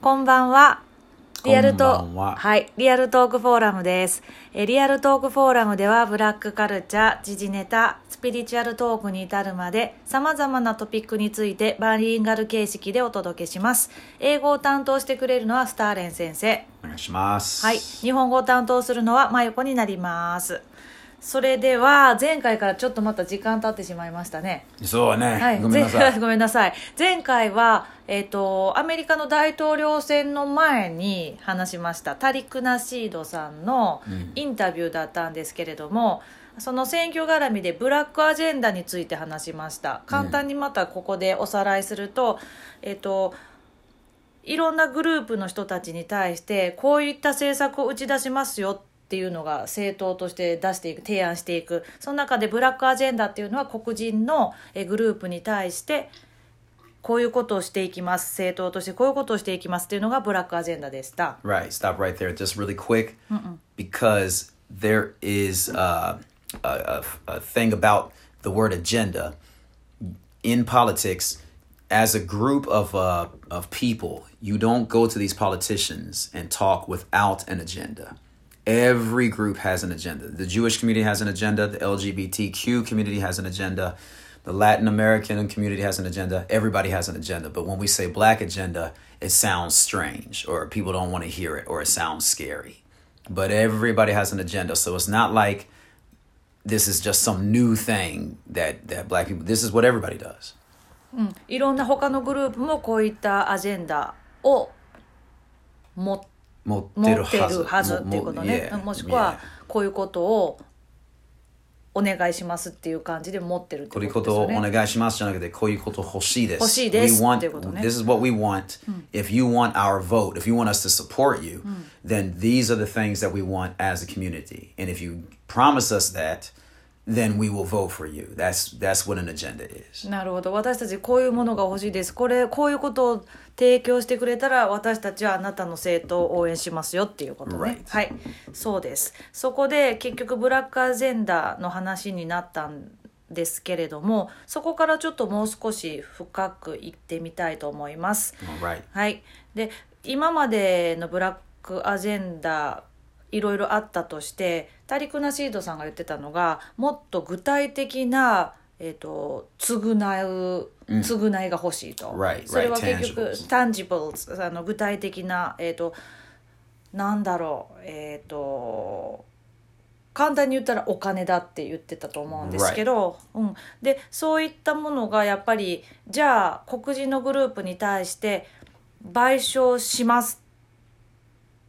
こんばんは。リアルトこんばんははい、リアルトークフォーラムです。えーリアルトークフォーラムでは、ブラックカルチャー、時事ネタ、スピリチュアルトークに至るまで、様々なトピックについてバイリンガル形式でお届けします。英語を担当してくれるのはスターレン先生。お願いします。はい、日本語を担当するのは真由子になります。それでは、前回からちょっとまた時間経ってしまいましたね。そうね、はい、ごめんなさい。前 ごめんなさい。前回は、えっ、と、アメリカの大統領選の前に話しました、タリク・ナシードさんのインタビューだったんですけれども、その選挙絡みでブラックアジェンダについて話しました。簡単にまたここでおさらいすると、えっ、と、いろんなグループの人たちに対してこういった政策を打ち出しますよっていうのが政党として出していく提案していくその中でブラックアジェンダっていうのは黒人のえグループに対してこういうことをしていきます政党としてこういうことをしていきますっていうのがブラックアジェンダでした。Right, stop right there, just really quick, because there is uh, a, a, a thing about the word agenda in politics. As a group of uh, of people, you don't go to these politicians and talk without an agenda. Every group has an agenda. The Jewish community has an agenda. The LGBTQ community has an agenda. The Latin American community has an agenda. Everybody has an agenda. But when we say black agenda, it sounds strange or people don't want to hear it or it sounds scary. But everybody has an agenda. So it's not like this is just some new thing that, that black people, this is what everybody does. いろんな他のグループもこういったアジェンダを持って 持ってるはず。っていうことねもしくは.こういうことをお願いしますっていう感じで持ってるってこういうここととをお。願いしますじゃなくて、こういうこと欲しいです。欲しいですっていうことね。This is what we want. If you want our vote, if you want us to support you, then these are the things that we want as a community. And if you promise us that, then we will vote for you. That's that's what an agenda is. なるほど私たちこういうものが欲しいですこれこういうことを提供してくれたら私たちはあなたの政党を応援しますよっていうことね.はいそうですそこで結局ブラックアジェンダの話になったんですけれどもそこからちょっともう少し深くいってみたいと思います.はい、で今までのブラックアジェンダいろいろあったとしてタリク・ナシードさんが言ってたのがもっと具体的な、えー、と償う償いが欲しいと、Right, それは結局 tangibles. タンジブルあの具体的な、えー、となんだろうえっ、と簡単に言ったらお金だって言ってたと思うんですけど、うん、でそういったものがやっぱりじゃあ黒人のグループに対して賠償します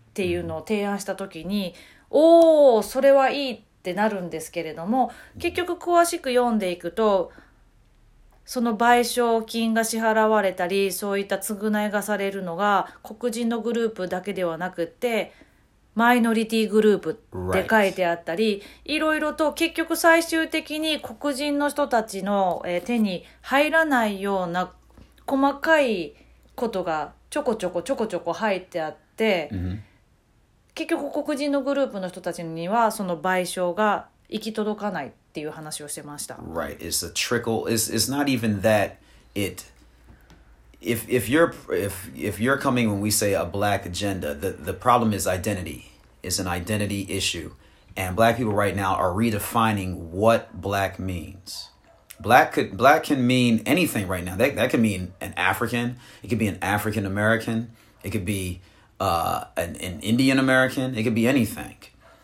っていうのを提案した時に、おおそれはいいってなるんですけれども結局詳しく読んでいくとその賠償金が支払われたりそういった償いがされるのが黒人のグループだけではなくってマイノリティグループって書いてあったり、いろいろと結局最終的に黒人の人たちのえー手に入らないような細かいことがちょこちょこちょこちょこ入ってあって、結局黒人のグループの人たちにはその賠償が行き届かないっていう話をしてました。Right. It's a trickle. It's it's not even that it if if you're if if you're coming when we say a black agenda, the the problem is identity. It's an identity issue. And black people right now are redefining what black means. Black could black can mean anything right now. That that could mean an African. It could be an African American. It could be uh, an, an Indian American. It could be anything.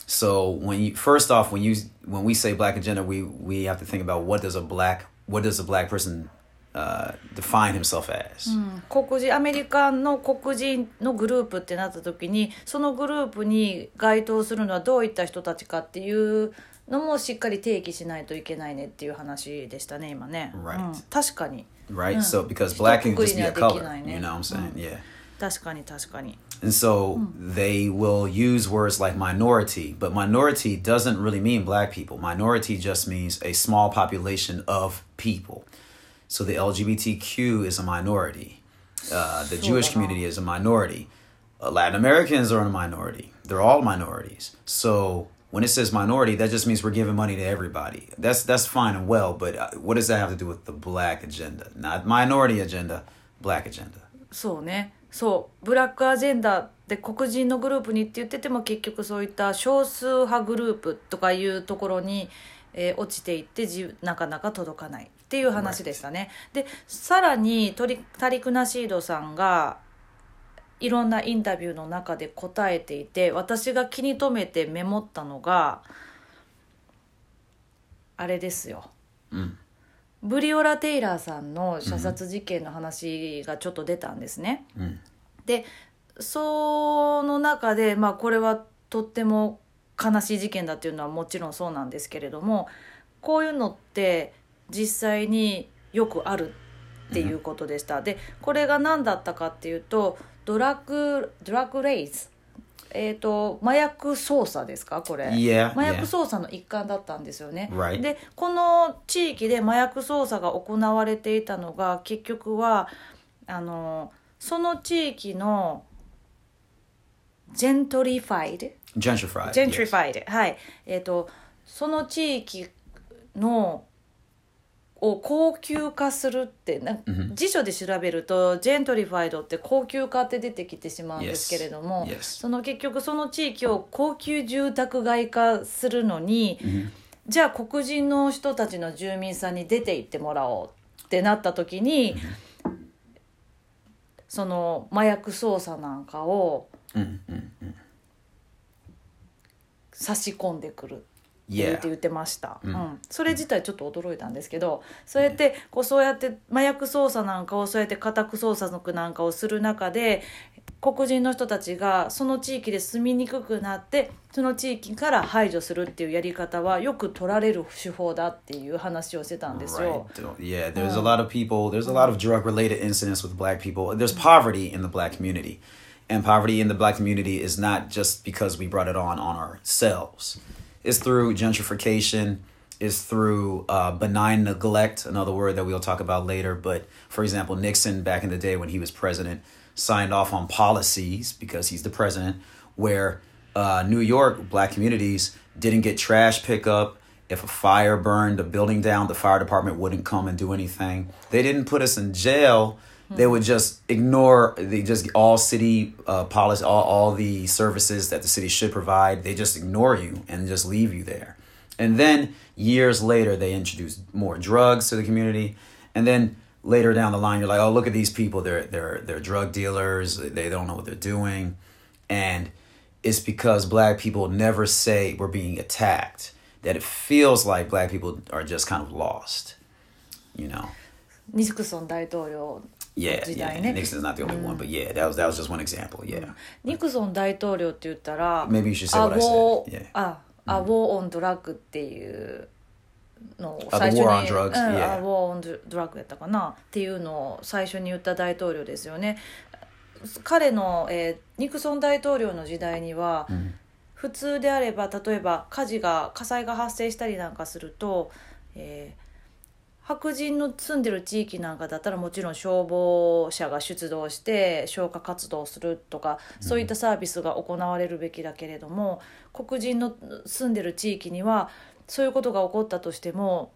So when you first off when you when we say black agenda, we we have to think about what does a black what does a black person uh, define himself as. 黒人アメリカの黒人のグループってなった時にそのグループに該当するのはどういった人たちかっていうのもしっかり定義しないといけないねっていう話でしたね今ね、 Right. うん確かに Right? So because black can just be a Isto color. kukurin na You know what I'm saying? Yeah. 確かに確かに And so they will use words like minority, but minority doesn't really mean black people. Minority just means a small population of people. So the LGBTQ is a minority. Uh, the Jewish community is a minority. Uh, Latin Americans are a minority. They're all minorities. So when it says minority, that just means we're giving money to everybody. That's that's fine and well, but uh, what does that have to do with the black agenda? Not minority agenda, black agenda. そうね そうブラックアジェンダで黒人のグループにって言ってても結局そういった少数派グループとかいうところに、えー落ちていってじなかなか届かないっていう話でしたね。でさらにトリタリク・ナシードさんがいろんなインタビューの中で答えていて私が気に留めてメモったのがあれですよ。うんブリオラ・テイラーさんの射殺事件の話がちょっと出たんですね。うんでその中で、まあ、これはとっても悲しい事件だっていうのはもちろんそうなんですけれどもこういうのって実際によくあるっていうことでした。でこれが何だったかっていうとドラッグドラッグレイズえー、と麻薬捜査ですか？これ Yeah, 麻薬.捜査の一環だったんですよね。Right. でこの地域で麻薬捜査が行われていたのが結局はあのその地域のジェントリファイドジェントリ.ファイドはいえっ、とその地域のを高級化するってな辞書で調べるとジェントリファイドって高級化って出てきてしまうんですけれども、Yes. Yes. その結局その地域を高級住宅街化するのに、じゃあ黒人の人たちの住民さんに出て行ってもらおうってなった時に、その麻薬捜査なんかを差し込んでくる言 Yeah. って言ってました、うんそれ自体ちょっと驚いたんですけどそうやってこうそうやって麻薬捜査なんかをそうやって家宅捜索なんかをする中で黒人の人たちがその地域で住みにくくなってその地域から排除するっていうやり方はよく取られる手法だっていう話をしてたんですよ。Right. Yeah, there's a lot of people, there's a lot of drug related incidents with black people. There's poverty in the black community. And poverty in the black community is not just because we brought it on on ourselves. It's through gentrification, it's through uh, benign neglect, another word that we'll talk about later. But for example, Nixon, back in the day when he was president, signed off on policies because he's the president where uh, New York black communities didn't get trash pickup. If a fire burned a building down, the fire department wouldn't come and do anything. They didn't put us in jail They would just ignore the just all city uh, policy, all, all the services that the city should provide. They just ignore you and just leave you there. And then years later, they introduced more drugs to the community. And then later down the line, you're like, oh, look at these people. They're they're they're drug dealers. They don't know what they're doing, and it's because black people never say we're being attacked. That it feels like black people are just kind of lost. You know. ニクソン大統領 Yeah, 時 yeah. 代ね Nixon's not the only one, but yeah, that was that was just one example. Yeah. ニクソン大統領って言ったら Maybe you should say what I said. Yeah. あアウォーオンドラッグっていうのを Ah, 最 the 初に war on drugs, うん yeah. アウォーオンドラッグやったかな？っていうのを最初に言った大統領ですよね彼の、えーニクソン大統領の時代には、普通であれば例えば火事が火災が発生したりなんかすると、えー白人の住んでる地域なんかだったらもちろん消防車が出動して消火活動をするとかそういったサービスが行われるべきだけれども、黒人の住んでる地域にはそういうことが起こったとしても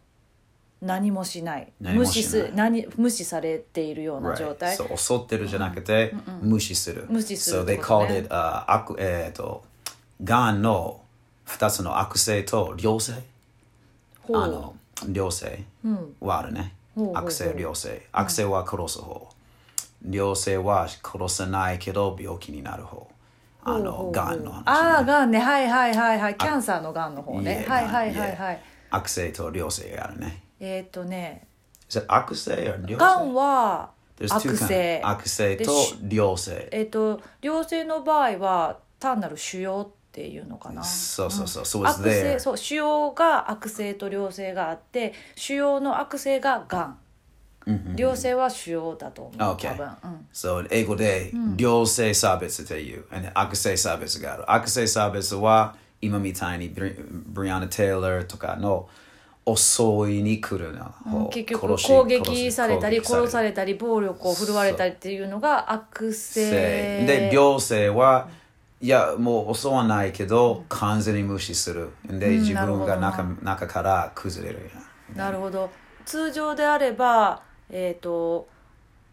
何もしない。無視す何無視されているような状 Right. 態、So 襲ってるじゃなくて、無視する。無視する So って they called it、uh, 悪えっ、とがんの二つの悪性と良性？あの良性はあるね。ほうほうほう悪性良性。悪性は殺す方。良性は殺さないけど病気になる方。あのがんの話、ね。ああがんねはいはいはいはいキャンサーのがんの方ねはいはいはいはい悪性と良性があるね。えーっとね悪性 or 良性？がんは悪.性悪性と良性。えっ、と良性の場合は単なる腫瘍っていうのかなそうそうそう。So it's 悪性.そう腫瘍が悪性と良性があって腫瘍の悪性ががん良性は腫瘍だと思う、Okay. 多分、うん、So 英語で良性差別っていう、悪性差別がある。悪性差別は今みたいにブリアンナ・テイラーとかの襲いに来るな方、結局攻撃されたり殺されたり暴力を振るわれたりっていうのが悪性で良性はいやもう襲わないけど完全に無視するで自分が中中から崩れるやんなるほど通常であればえっ、と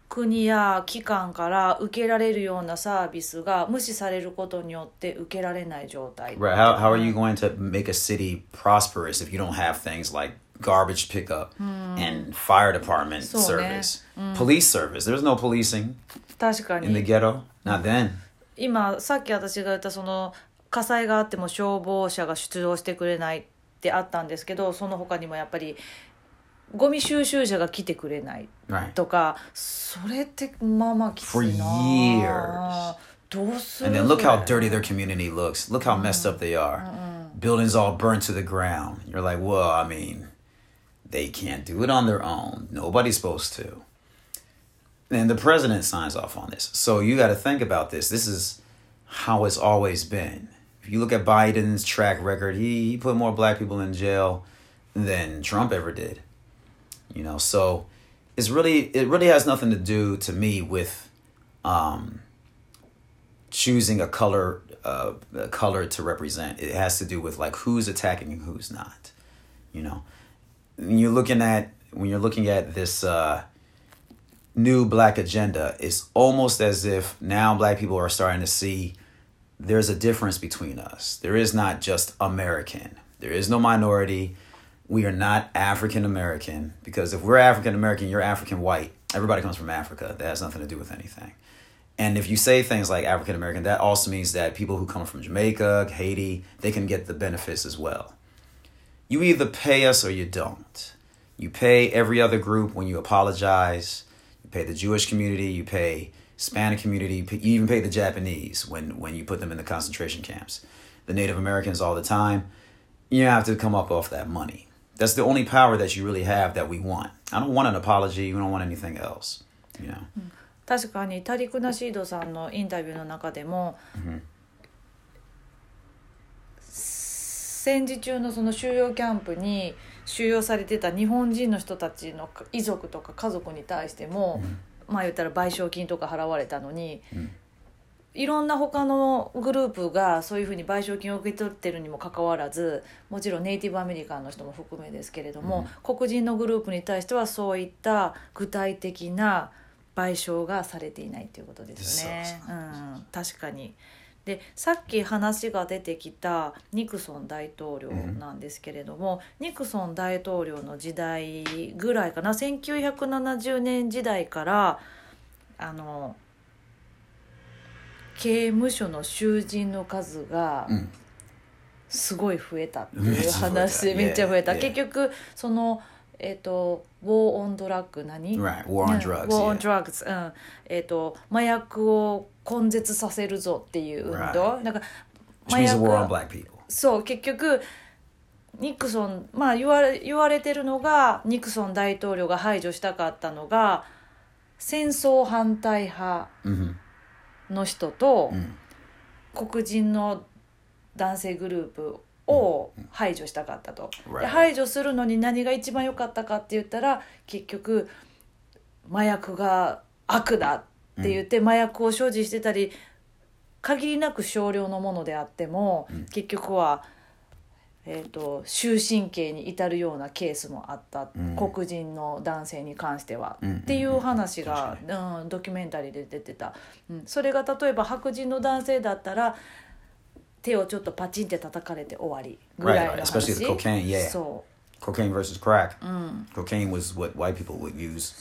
国や機関から受けられるようなサービスが無視されることによって受けられない状態 Right. How, how are you going to make a city prosperous if you don't have things like garbage pickup and fire department service, police service? There's no policing 確か in the に ghetto. Not then. 今さっき私が言ったその火災があっても消防車が出動してくれないってあったんですけどその他にもやっぱりゴミ収集車が来てくれない.とかそれってまあまあきついな.どうする And then look how dirty their community looks. Look how messed up they are. Buildings all burnt to the ground. You're like, well, I mean, they can't do it on their own. Nobody's supposed to. And the president signs off on this. So you got to think about this. This is how it's always been. If you look at Biden's track record, he, he put more black people in jail than Trump ever did. You know, so it's really it really has nothing to do to me with um choosing a color uh, a color to represent. It has to do with like who's attacking and who's not. You know, when you're looking at when you're looking at this uh, new black agenda, it's almost as if now black people are starting to see there's a difference between us. There is not just American. There is no minority. We are not African American because if we're African American, you're African white. Everybody comes from Africa. That has nothing to do with anything. And if you say things like African American, that also means that people who come from Jamaica, Haiti, they can get the benefits as well. You either pay us or you don't. You pay every other group when you apologize. You pay the Jewish community, you pay Hispanic community, you pay- you even pay the Japanese when, when you put them in the concentration camps. The Native Americans all the time. You have to come up off that money. That's the only power that you really have that we want. I don't want an apology. We don't want anything else. You know. 確かにタリク・ナシードさんのインタビューの中でも、戦時中のその収容キャンプに 収容されてた日本人の人たちの遺族とか家族に対しても、まあ言ったら賠償金とか払われたのに、いろんな他のグループがそういうふうに賠償金を受け取ってるにもかかわらずもちろんネイティブアメリカンの人も含めですけれども、黒人のグループに対してはそういった具体的な賠償がされていないということですね。そううん、確かにでさっき話が出てきたニクソン大統領なんですけれども、ニクソン大統領の時代ぐらいかな1970年時代からあの刑務所の囚人の数がん。すごい増えたっていうめっちゃ増えた話めっちゃ増えた.結局そのえっ、と「ウォー・オン・ドラッグ」何 war on うん drugs, War on yeah. drugs うん。えっ、と麻薬を根絶させるぞっていう運動 Right. なんか on black people. そう結局ニクソンまあ言われ言われてるのがニクソン大統領が排除したかったのが戦争反対派 hmm の人と、Mm. 黒人の男性グループを排除したかったと。Right. で排除するのに何が一番良かったかって言ったら結局麻薬が悪だって言って、麻薬を所持してたり限りなく少量のものであっても、結局は、えー、と終身刑に至るようなケースもあった、黒人の男性に関しては、うん。っていう話が、うん、ドキュメンタリーで出てた、うん、それが例えば白人の男性だったら手をちょっとパチンって叩かれて終わり。ぐらいの Right, right. 話 Especially the cocaine, yeah. そう。Cocaine versus crack. Cocaine was what white people would use.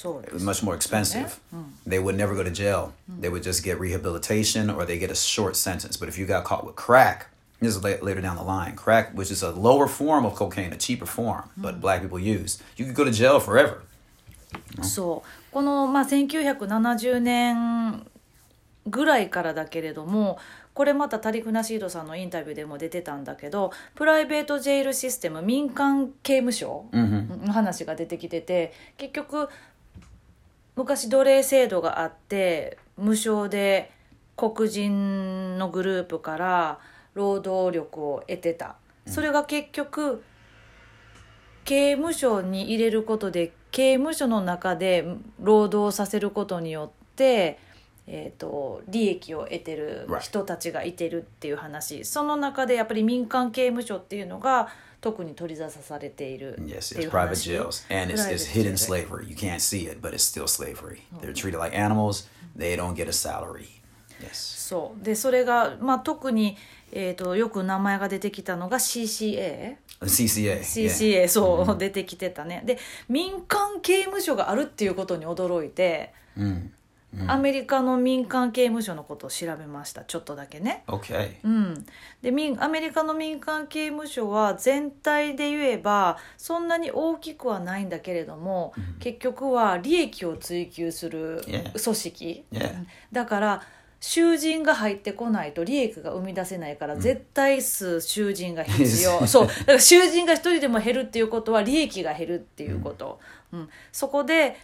そうで It was す much more expensive. They would never go to jail. They would just get rehabilitation or they get a short sentence. But if you got caught with crack, this is la- later down the line. Crack, which is a lower form of cocaine, a cheaper form, but black people use. You could go to jail forever. そうこの、まあ、1970年ぐらいからだけれどもこれまたタリク・ナシードさんのインタビューでも出てたんだけどプライベートジェイルシステム民間刑務所の話が出てきてて結局昔奴隷制度があって無償で黒人のグループから労働力を得てた。それが結局刑務所に入れることで刑務所の中で労働させることによって、えー、と利益を得てる人たちがいてるっていう話、その中でやっぱり民間刑務所っていうのが特に取り沙汰されている Yes, ってい it's う private 話 jails. And it's, it's hidden slavery. You can't see it, but it's still slavery. They're treated like animals. They don't get a salary. Yes. そうでそれが、まあ、特に、えー、とよく名前が出てきたのが CCA CCA. yeah. CCA そう、出てきてたねで民間刑務所があるっていうことに驚いて、アメリカの民間刑務所のことを調べました。ちょっとだけね。Okay. うん、で民アメリカの民間刑務所は全体で言えばそんなに大きくはないんだけれども、結局は利益を追求する.組織.だから囚人が入ってこないと利益が生み出せないから絶対数囚人が必要、そう。だから囚人が一人でも減るっていうことは利益が減るっていうこと、うん。そこで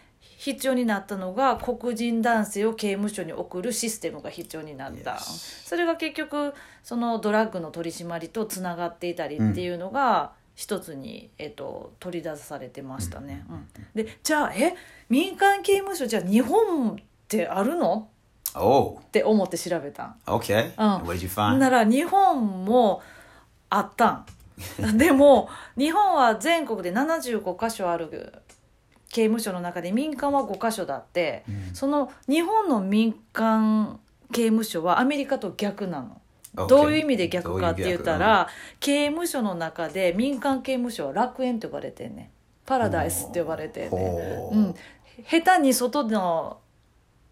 必要になったのが黒人男性を刑務所に送るシステムが必要になった.それが結局そのドラッグの取り締まりとつながっていたりっていうのが一つに、えっと、取り出されてましたね、うん。でじゃあえ？民間刑務所じゃあ日本ってあるの？Oh, って思って調べた。ん okay. Oh. What did you find? なら日本もあったん。でも日本は全国で75箇所ある刑務所の中で民間は5箇所だって、その日本の民間刑務所はアメリカと逆なの。どういう意味で逆かって言ったどういうら刑務所の中で民間刑務所は楽園って呼ばれてんねん。パラダイスって呼ばれてんねうん、下手に外の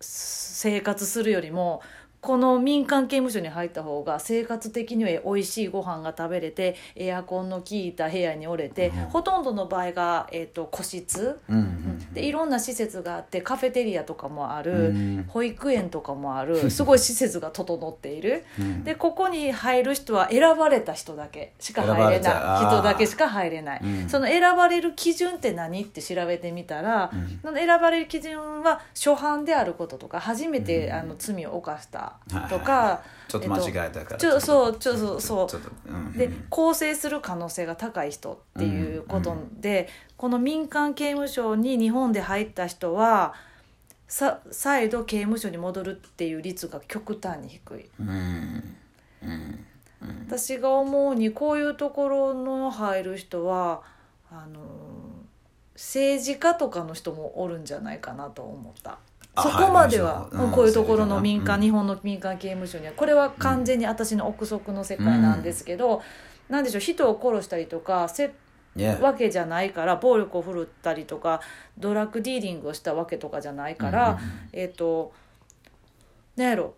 生活するよりもこの民間刑務所に入った方が生活的には美味しいご飯が食べれてエアコンの効いた部屋におれて、ほとんどの場合が、えー、と個室、Mhm. でいろんな施設があってカフェテリアとかもある、うん。保育園とかもある。すごい施設が整っている、でここに入る人は選ばれた人だけしか入れない。人だけしか入れない、うん。その選ばれる基準って何って調べてみたら、その選ばれる基準は初犯であることとか初めて、あの罪を犯したとか、ちょっと間違えたから。ちょそうちょそうそう。うん。で更生する可能性が高い人っていうことで、この民間刑務所に日本で入った人はさ再度刑務所に戻るっていう率が極端に低い。うん私が思うにこういうところの入る人はあの政治家とかの人もおるんじゃないかなと思った。あそこまでは、はいこういうところの民間、うん。日本の民間刑務所にはこれは完全に私の憶測の世界なんですけど、なんでしょう人を殺したりとかせ Yeah. わけじゃないから暴力を振るったりとかドラッグディーリングをしたわけとかじゃないから、えっ、となんやろ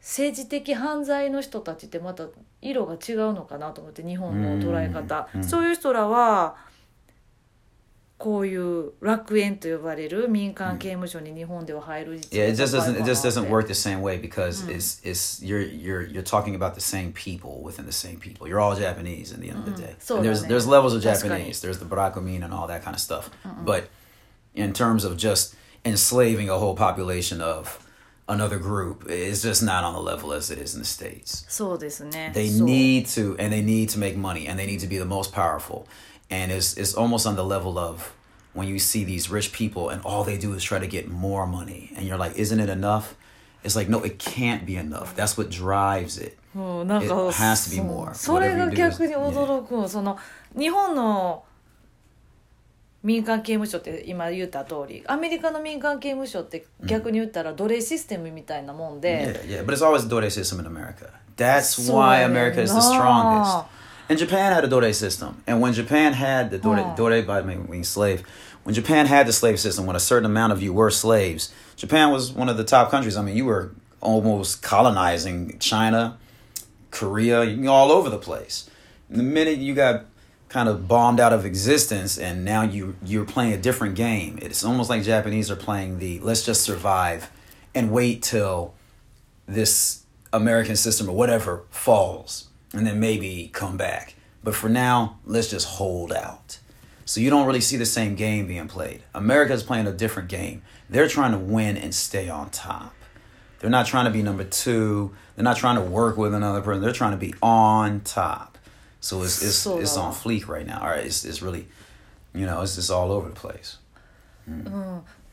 政治的犯罪の人たちってまた色が違うのかなと思って日本の捉え方、うん。そういう人らはこういう楽園と呼ばれる民間刑務所に日本では入る率 Yeah, it just が高い doesn't か it な just って doesn't work the same way because it's it's you're you're you're talking about the same people within the same people. You're all Japanese in the end of the day. So And there's だね。 there's levels of 確かに。 Japanese. There's the Barakumin and all that kind of stuff. But in terms of just enslaving a whole population of another group, it's just not on the level as it is in the states. そうですね They そう need to, and they need to make money, and they need to be the most powerful. And it's it's almost on the level of when you see these rich people, and all they do is try to get more money, and you're like, isn't it enough? It's like no, it can't be enough. That's what drives it. うん、なんか It has to be そう more. それ Whatever が you do is- 逆に驚く、その日本の民間刑務所って今言った通りアメリカの民間刑務所って逆に言ったら奴隷システムみたいなもんで、 Yeah, yeah, but it's always a dore system in America. That's So why America is the no. strongest. And Japan had a dore system. And when Japan had the dore, Oh. dore by meaning slave, when Japan had the slave system, when a certain amount of you were slaves, Japan was one of the top countries. I mean, you were almost colonizing China, Korea, you know, all over the place. The minute you got kind of bombed out of existence and now you you're playing a different game. It's almost like Japanese are playing the let's just survive and wait till this American system or whatever falls and then maybe come back. But for now, let's just hold out. So you don't really see the same game being played. America's playing a different game. They're trying to win and stay on top. They're not trying to be number two. They're not trying to work with another person. They're trying to be on top. So it's it's So it's on da. fleek right now. All right, it's it's really, you know, it's just all over the place.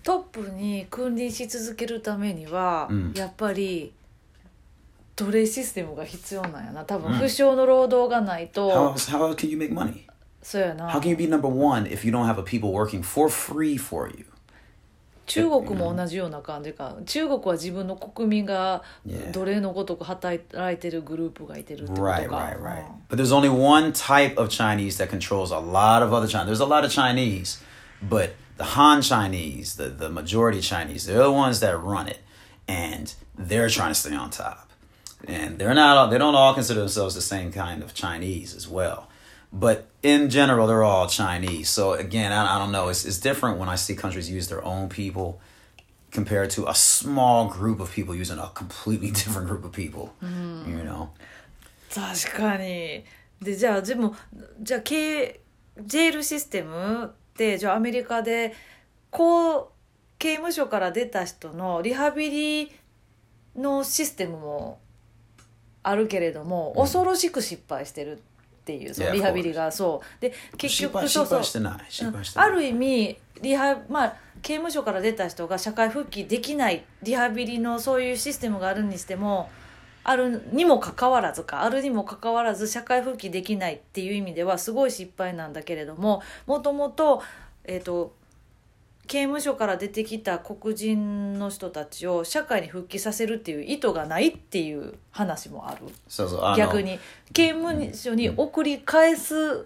トップに君臨し続けるためには、うんやっぱり 奴隷システムが必要なんやな多分うん不詳の労働がないと、How, how can you make money? そうやな How can you be number one if you don't have a people working for free for you? 中国も同じような感じか中国は自分の国民が.奴隷のごとく働いてるグループがいてるってことか Right, right, right. But there's only one type of Chinese that controls a lot of other Chinese. There's a lot of Chinese, but the Han Chinese, the, the majority Chinese, they're the ones that run it. And they're trying to stay on top. And they're not, all- they don't all consider themselves the same kind of Chinese as well. But in general, they're all Chinese. So again, I, I don't know. It's, it's different when I see countries use their own people compared to a small group of people using a completely different group of people. You know? 確かにでじゃあでもじゃあ刑ジェールシステムってじゃあアメリカでこう刑務所から出た人のリハビリのシステムも あるけれども、恐ろしく失敗してるっていうその Yeah, リハビリがそう。で結局そうそう。失敗してない失敗してない。ある意味リハまあ刑務所から出た人が社会復帰できないリハビリのそういうシステムがあるにしてもあるにもかかわらずかあるにもかかわらず社会復帰できないっていう意味ではすごい失敗なんだけれどももともと,、えー、と刑務所から出てきた黒人の人たちを社会に復帰させるっていう意図がないっていう話もあるそうそうあの逆に刑務所に送り返す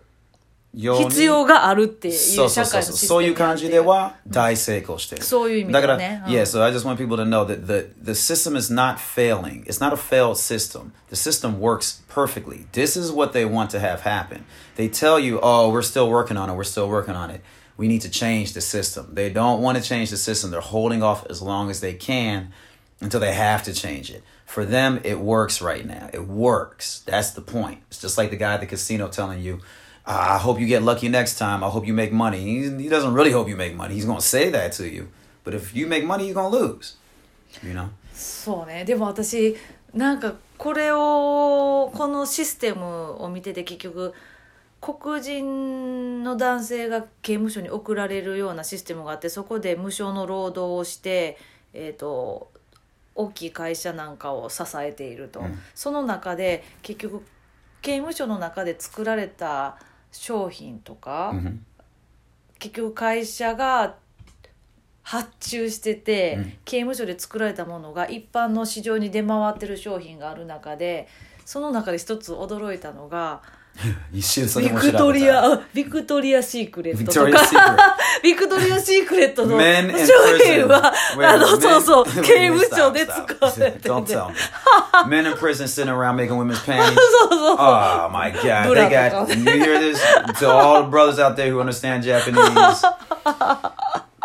必要があるっていうそうそうそう社会のそういう感じでは大成功してる。そういう意味だから。うん yeah, so I just want people to know that the, the system is not failing. It's not a failed system. The system works perfectly. This is what they want to have happen. They tell you, oh, we're still working on it. We're still working on it. We need to change the system. They don't want to change the system. They're holding off as long as they can until they have to change it. For them, it works right now. It works. That's the point. It's just like the guy at the casino telling you, I hope you get lucky next time. I hope you make money. He, he doesn't really hope you make money. He's going to say that to you. But if you make money, you're going to lose. You know? そうねでも私なんかこれをこのシステムを見てて結局 黒人の男性が刑務所に送られるようなシステムがあってそこで無償の労働をして、えー、と大きい会社なんかを支えていると、うん。その中で結局刑務所の中で作られた商品とか、Mhm. 結局会社が発注してて、うん。刑務所で作られたものが一般の市場に出回ってる商品がある中でその中で一つ驚いたのがYou should ビクトリアあビクトリア・シークレットと Victoria's か Secret. ビクトリア・シークレットの商 Men in 品は prison. あの Wait, そうそう men- 刑務所 Stop, で stop. 使われてて Don't tell me. Men in prison sitting around making women's panties. そうそう Oh my god. Bra They to got you hear this? To all the brothers out there who understand Japanese.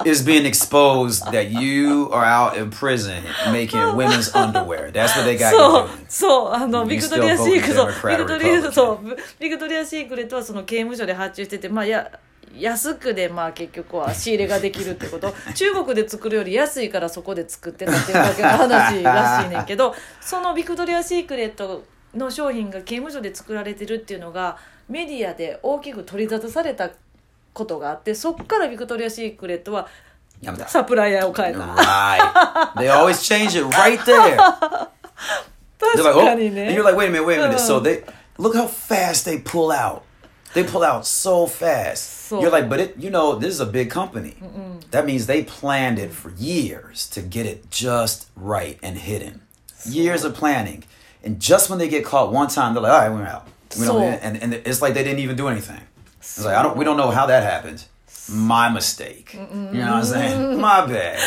Is being exposed that you are out in prison making women's underwear. That's what they got そう.そうあのビクトリア・シーク vote そうビクトリア.そうビクトリア・シークレットはその刑務所で発注しててまあや安くでまあ結局は仕入れができるってこと 中国で作るより安いからそこで作ってたっていうだけの話らしいねんけどそのビクトリア・シークレットの商品が刑務所で作られてるっていうのがメディアで大きく取り沙汰されたことがあってそっからビクトリア・シークレットはやめたサプライヤーを変えた。 Right. They always change it right there. They're 確 like, か oh, に and ね you're。like, wait a minute, wait a minute. Uh. So they look how fast they pull out. They pull out so fast. So- You're like, but it, you know, this is a big company. That means they planned it for years to get it just right and hidden. Years of planning, and just when they get caught one time, they're like, all right, we're out. We So- don't, and and it's like they didn't even do anything. It's like I don't, we don't know how that happened. My mistake. You know what I'm saying? My bad.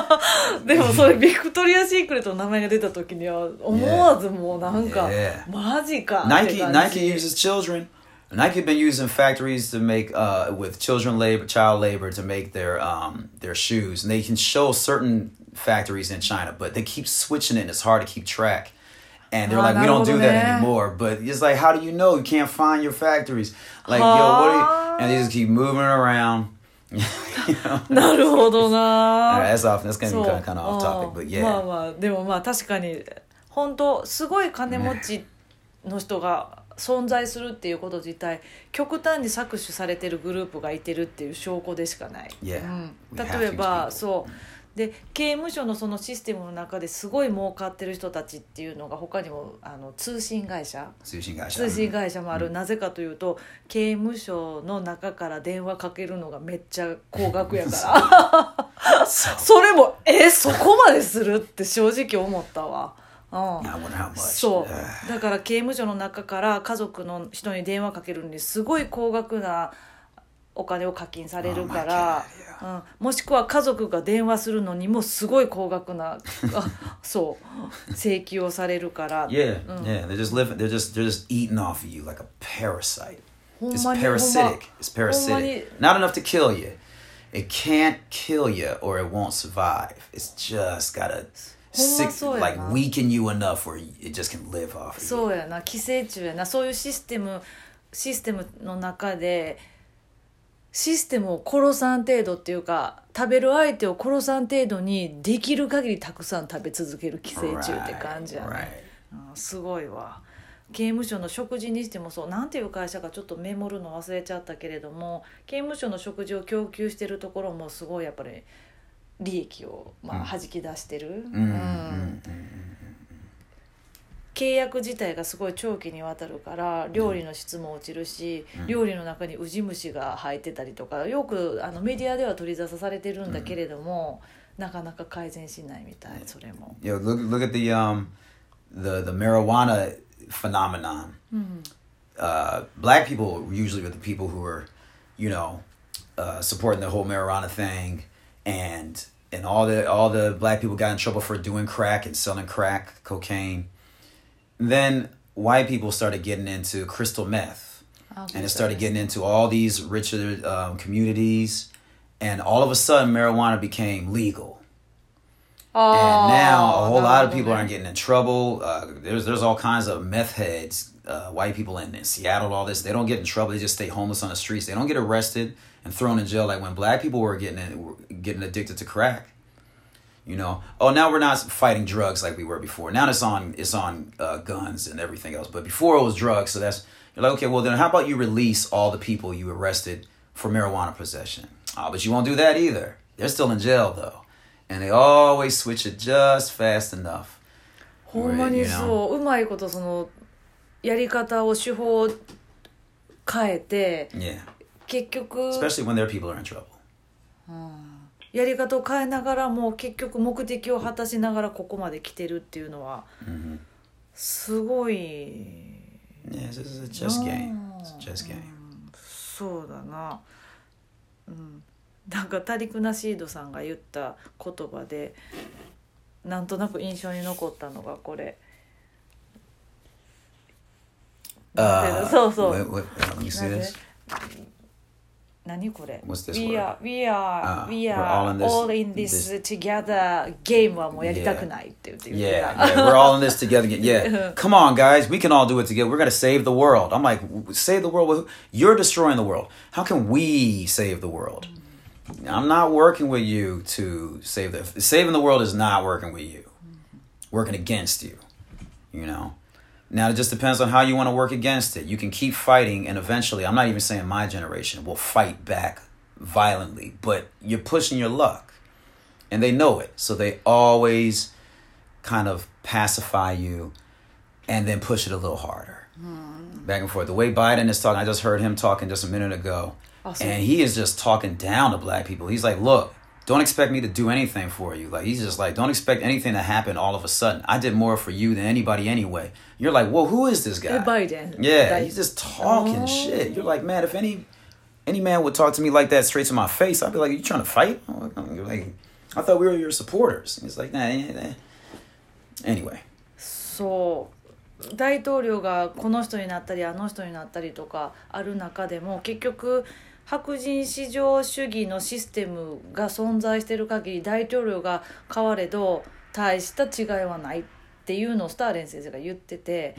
でもそれビクトリア・シークレットの名前が出た時には思わずもうなんか Yeah. マジかって Nike 感 Nike じ uses children. Nike been using factories to make uh with children labor, child labor to make their um their shoes, and they can show certain factories in China, but they keep switching it. and It's hard to keep track. And they're Ah, like, we don't do that anymore. But it's like, how do you know? You can't find your factories. Like, yo, what? Are you? And they just keep moving around. you know? なるほどな that's off. That's gonna そう be kind of off topic, but うん yeah. まあまあでもまあ確かに本当すごい金持ちの人が存在するっていうこと自体極端に搾取されてるグループがいてるっていう証拠でしかない、Yeah. うん例えば.そうで刑務所のそのシステムの中ですごい儲かってる人たちっていうのが他にもあの通信会社。通信会社。通信会社もある、なぜかというと刑務所の中から電話かけるのがめっちゃ高額やから。それもえそこまでするって正直思ったわ。うん.そう。Uh, だから刑務所の中から家族の人に電話かけるのにすごい高額なお金を課金されるか Oh らうん、もしくは家族が電話するのにもすごい高額なあそう請求をされるから、yeah, yeah. They're just living. They're just they're just eating off of you like a parasite. It's parasitic. It's parasitic. Not enough to kill you. It can't kill you or it won't survive. It's just gotta sick, like な。weaken you enough where it just can live off. そうやな寄生虫やなそういうシステムシステムの中でシステムを殺さん程度っていうか食べる相手を殺さん程度にできる限りたくさん食べ続ける寄生虫って感じやね.うんすごいわ。刑務所の食事にしてもそうなんていう会社かちょっとメモるの忘れちゃったけれども刑務所の食事を供給してるところもすごいやっぱり利益をまあ弾き出してる、うん契約自体がすごい長期にわたるから料理の質も落ちるし、料理の中にウジ虫が入ってたりとかよくあのメディアでは取り沙汰されてるんだけれども、なかなか改善しないみたいそれも。Yo, look look at the um the the marijuana phenomenon. Uh, black people usually are the people who are, you know, uh, supporting the whole marijuana thing, and and all the all the black people got in trouble for doing crack and selling crack, cocaine. Then white people started getting into crystal meth, and it started getting into all these richer um, communities, and all of a sudden marijuana became legal. And now a whole lot of people aren't getting in trouble. Uh, there's there's all kinds of meth heads, uh, white people in, in Seattle, all this. They don't get in trouble. They just stay homeless on the streets. They don't get arrested and thrown in jail like when black people were getting in, were getting addicted to crack. You know, oh now we're not fighting drugs like we were before. Now it's on it's on uh, guns and everything else. But before it was drugs. So that's you're like okay, well then how about you release all the people you arrested for marijuana possession? Oh, but you won't do that either. They're still in jail though, and they always switch it just fast enough. ほんまに You know? そううまいことそのやり方を手法を変えて Yeah, 結局 especially when their people are in trouble. やり方を変えながらも結局目的を果たしながらここまで来てるっていうのはすごい Yeah, game. Game. そうだな。うん。なんかタリク・ナシードさんが言った言葉でなんとなく印象に残ったのがこれ。Uh, そうそう。Wait, wait, 何これ What's this We word? are, we are, Ah, we we're are all in this- all in this, together ゲームはもうやりたくないって言って言って Yeah, た yeah, we're all in this together. Yeah, come on, guys, we can all do it together. We're gonna save the world. I'm like, save the world. With You're destroying the world. How can we save the world? I'm not working with you to save the. Saving the world is not working with you. Working against you. You know. Now it just depends on how you want to work against it. You can keep fighting, and eventually, I'm not even saying my generation will fight back violently, but you're pushing your luck, and they know it, so they always kind of pacify you and then push it a little harder. Hmm. Back and forth. The way Biden is talking, I just heard him talking just a minute ago. Awesome. And he is just talking down to black people. He's like, look, don't expect me to do anything for you. Like he's just like, don't expect anything to happen all of a sudden. I did more for you than anybody anyway. You're like, well, who is this guy? Eh, Biden. Yeah, That- he's just talking Oh. shit. You're like, man, if any any man would talk to me like that straight to my face, I'd be like, you trying to fight? I'm Like, I thought we were your supporters. He's like, nah, nah, nah. Anyway. そう大統領がこの人になったりあの人になったりとかある中でも結局 白人至上主義のシステムが存在している限り大統領が変われど大した違いはないっていうのをスターレン先生が言ってて、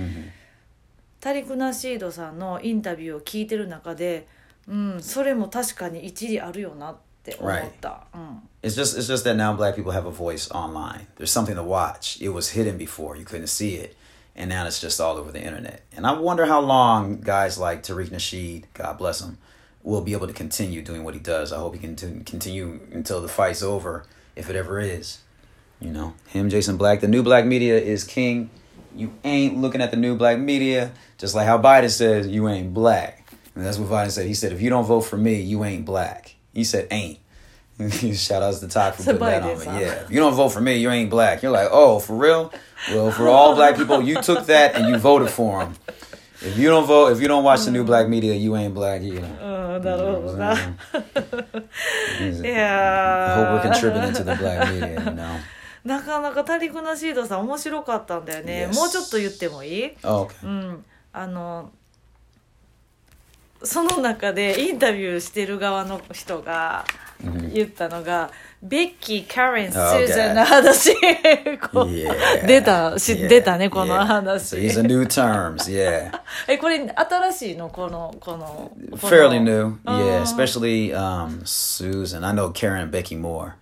タリク・ナシードさんのインタビューを聞いてる中で、うん、それも確かに一理あるよなって思った。うん、It's just it's just that now black people have a voice online. There's something to watch. It was hidden before. You couldn't see it. and now it's just all over the internet. And I wonder how long guys like Tariq Nasheed, God bless him, will be able to continue doing what he does. I hope he can t- continue until the fight's over, if it ever is. You know, him, Jason Black. The new black media is king. You ain't looking at the new black media, just like how Biden says you ain't black. And that's what Biden said. He said, if you don't vote for me, you ain't black. He said, ain't. Shout out to Todd for putting that on me. Yeah. If you don't vote for me, you ain't black. You're like, oh, for real? Well, for all black people, you took that and you voted for him. If you don't vote, if you don't watch the new black media, you ain't black either. うんなるほどな I hope we're ー contributing to the black media, you know. なかなかタリクナシードさん面白かったんだよね、Yes. もうちょっと言ってもいい Oh, okay. うんあのその中でインタビューしてる側の人が言ったのが、ベッキー、カレン、ス.ーザンの話こう Yeah. 出たし Yeah. 出たねこの Yeah. 話 So these are new terms, yeah. えこれ新しいのこのこの Fairly new, yeah. Uh. Especially um, Susan. I know Karen and Becky more.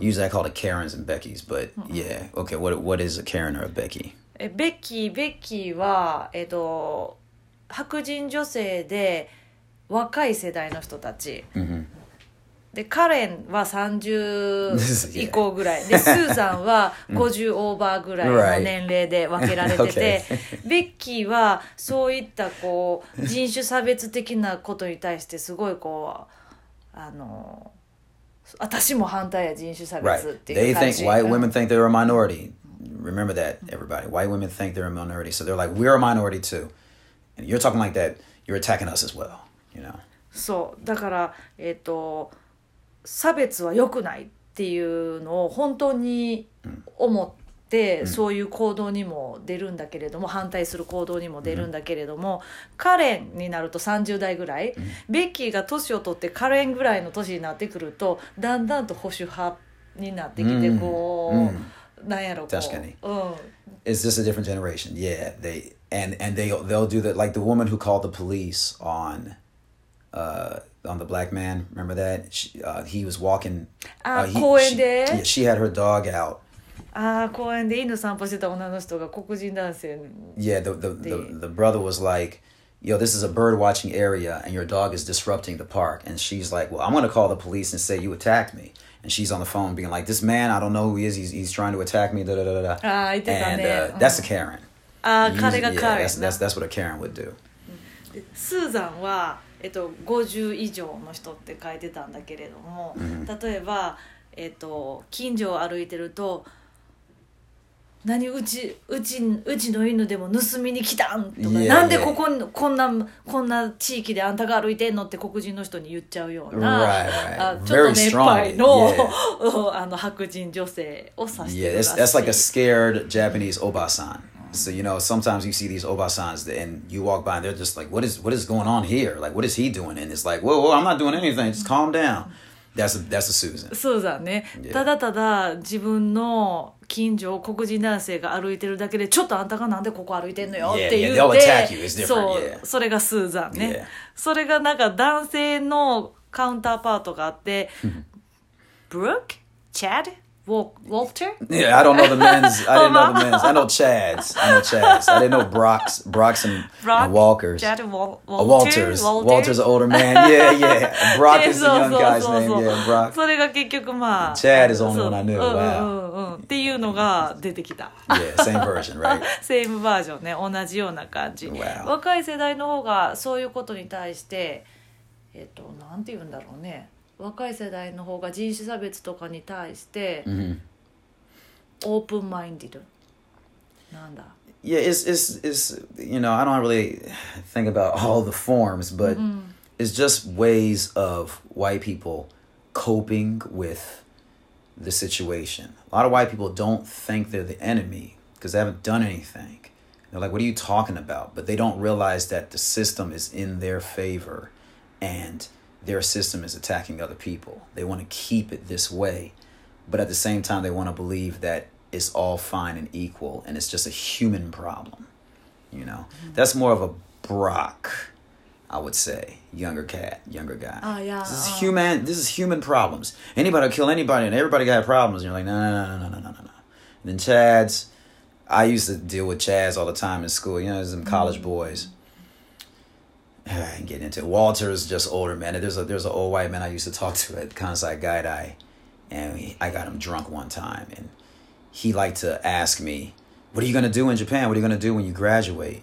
Usually I call it Karens and Becky's, but yeah. Okay, what what is a Karen or a Becky? えベッキーベッキーはえっと白人女性で若い世代の人たち、でカレンは30以降ぐらいでスーザンは50オーバーぐらいの Right. 年齢で分けられてて、ベッキーはそういったこう人種差別的なことに対してすごいこうあの私も反対や人種差 Right. 別ってい They う感 think じ white うん women think they're a minority. Remember that, everybody. White women think they're a minority, so they're like, we're a minority too. And you're talking like that. You're attacking us as well. You know. そうだからえっ、と差別は良くないっていうのを本当に思って、そういう行動にも出るんだけれども反対する行動にも出るんだけれども、カレンになると30代ぐらい、ベッキーが年を取ってカレンぐらいの年になってくるとだんだんと保守派になってきて、うん。こう、なんやろこう。確かに。うん、It's just a different generation. Yeah, they and and they they'll do that. Like the woman who called the police on, uh, on the black man. Remember that? She, uh, he was walking. Ah, uh, he, 公園 she, で？ yeah, she had her dog out. ああ公園で犬散歩してた女の人が黒人男性に Yeah, the the, the, The- the brother was like, "Yo, this is a bird watching area, and your dog is disrupting the park." And she's like, "Well, I'm gonna call the police and say you attacked me." And she's on the phone being like, "This man, I don't know who he is. He's he's trying to attack me." Da da da da. da." ああ言ってた And ね uh,、that's a Karen. ああ Usually- 彼が yeah, カレン that's, な that's that's what a Karen would do. でスーザンは、 えっと、50以上の人って書いてたんだけれども、例えば、えっと、近所を歩いてると「何うちうちうちの犬でも盗みに来たん?」とか「Yeah, なんで yeah. ここにこんなこんな地域であんたが歩いてんの?」って黒人の人に言っちゃうような、Right, right. あちょっと年配の あの白人女性を指して Yeah, るら that's しい that's like a scared Japanese obasan. So you know, sometimes you see these obasans and you walk by and they're just like, "What is what is going on here? Like, what is he doing?" And it's like, "Whoa, whoa, I'm not doing anything. Just calm down." That's a that's a Susan. そうだね、Yeah. ただただ自分の近所を黒人男性が歩いてるだけでちょっとあんたがなんでここ歩いてんのよって言ってそう.それがスーザンね.それがなんか男性のカウンターパートがあってブルックチャッドウォウォルター Yeah, I don't know the men's. I didn't know the men's. I know Chad's. I know Chad's. I didn't know Brock's, Brock's and, and Walker's. チャッドウォ Uh, Walters. Walter's an older man. Yeah, yeah. Brock is the young guy's name. Yeah, Brock. それが結局まあ Chad is the only one I knew. Wow. っていうのが出てきた Yeah, same version, right? セームバージョンね同じような感じ、Wow. 若い世代の方がそういうことに対してえっ、となんて言うんだろうね若い世代の方が人種差別とかに対して、オープンマインディドなんだ yeah it's it's it's you know i don't really think about all the forms but it's just ways of white people coping with the situation a lot of white people don't think they're the enemy because they haven't done anything they're like what are you talking about but they don't realize that the system is in their favor and their system is attacking other people. They want to keep it this way, but at the same time, they want to believe that it's all fine and equal and it's just a human problem. You know, mm-hmm. that's more of a Brock, I would say, younger cat, younger guy. Oh yeah. This is oh. human. This is human problems. Anybody will kill anybody, and everybody got problems. And you're like, no, no, no, no, no, no, no. And then Chad's. I used to deal with Chads all the time in school. You know, some mm-hmm. college boys. Ain't getting into it. Walter's just older man. There's a there's an old white man I used to talk to at Kansai Gaidai, and he, I got him drunk one time, and he liked to ask me, "What are you gonna do in Japan? What are you gonna do when you graduate?"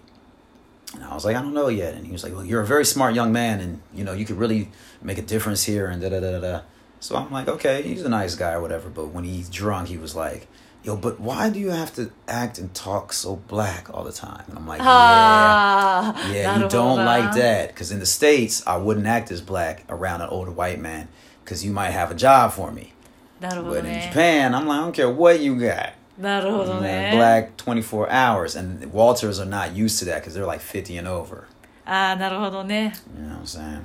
And I was like, "I don't know yet." And he was like, "Well, you're a very smart young man, and you know you could really make a difference here." And da da da da. So I'm like, "Okay, he's a nice guy or whatever." But when he's drunk, he was like Yo, but why do you have to act and talk so black all the time? And I'm like, yeah, ああ yeah, な you るほど don't な like that. Because in the States, I wouldn't act as black around an older white man because you might have a job for me. なるほど But in ね Japan, I'm like, I don't care what you got. なるほど Man, ね black 24 hours. And Walters are not used to that because they're like 50 and over. ああなるほどね You know what I'm saying?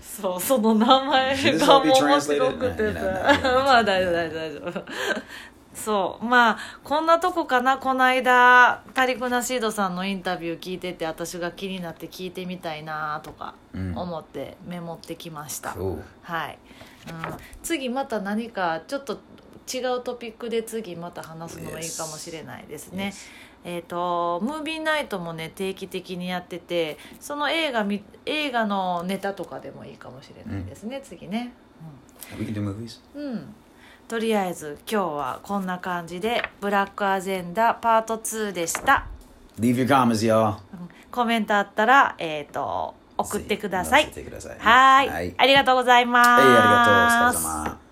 そうその名前 Should this が all も be う面白く translated? て No, no, さ no, no. まあ大丈夫大丈夫大丈夫 そう。まあこんなとこかなこの間タリクナシードさんのインタビュー聞いてて私が気になって聞いてみたいなとかうん。思ってメモってきました、Cool. はい、うん、次また何かちょっと違うトピックで次また話すのがいいかもしれないですね。えー、とムービーナイトもね定期的にやっててその映画み映画のネタとかでもいいかもしれないですね.うん。うん、とりあえず今日はこんな感じで「ブラックアジェンダパート2」でした、Leave your comments, んコメントあったら、えー、と送ってください。はーいはい。ありがとうございます、はい、ありがとう。お疲れ様。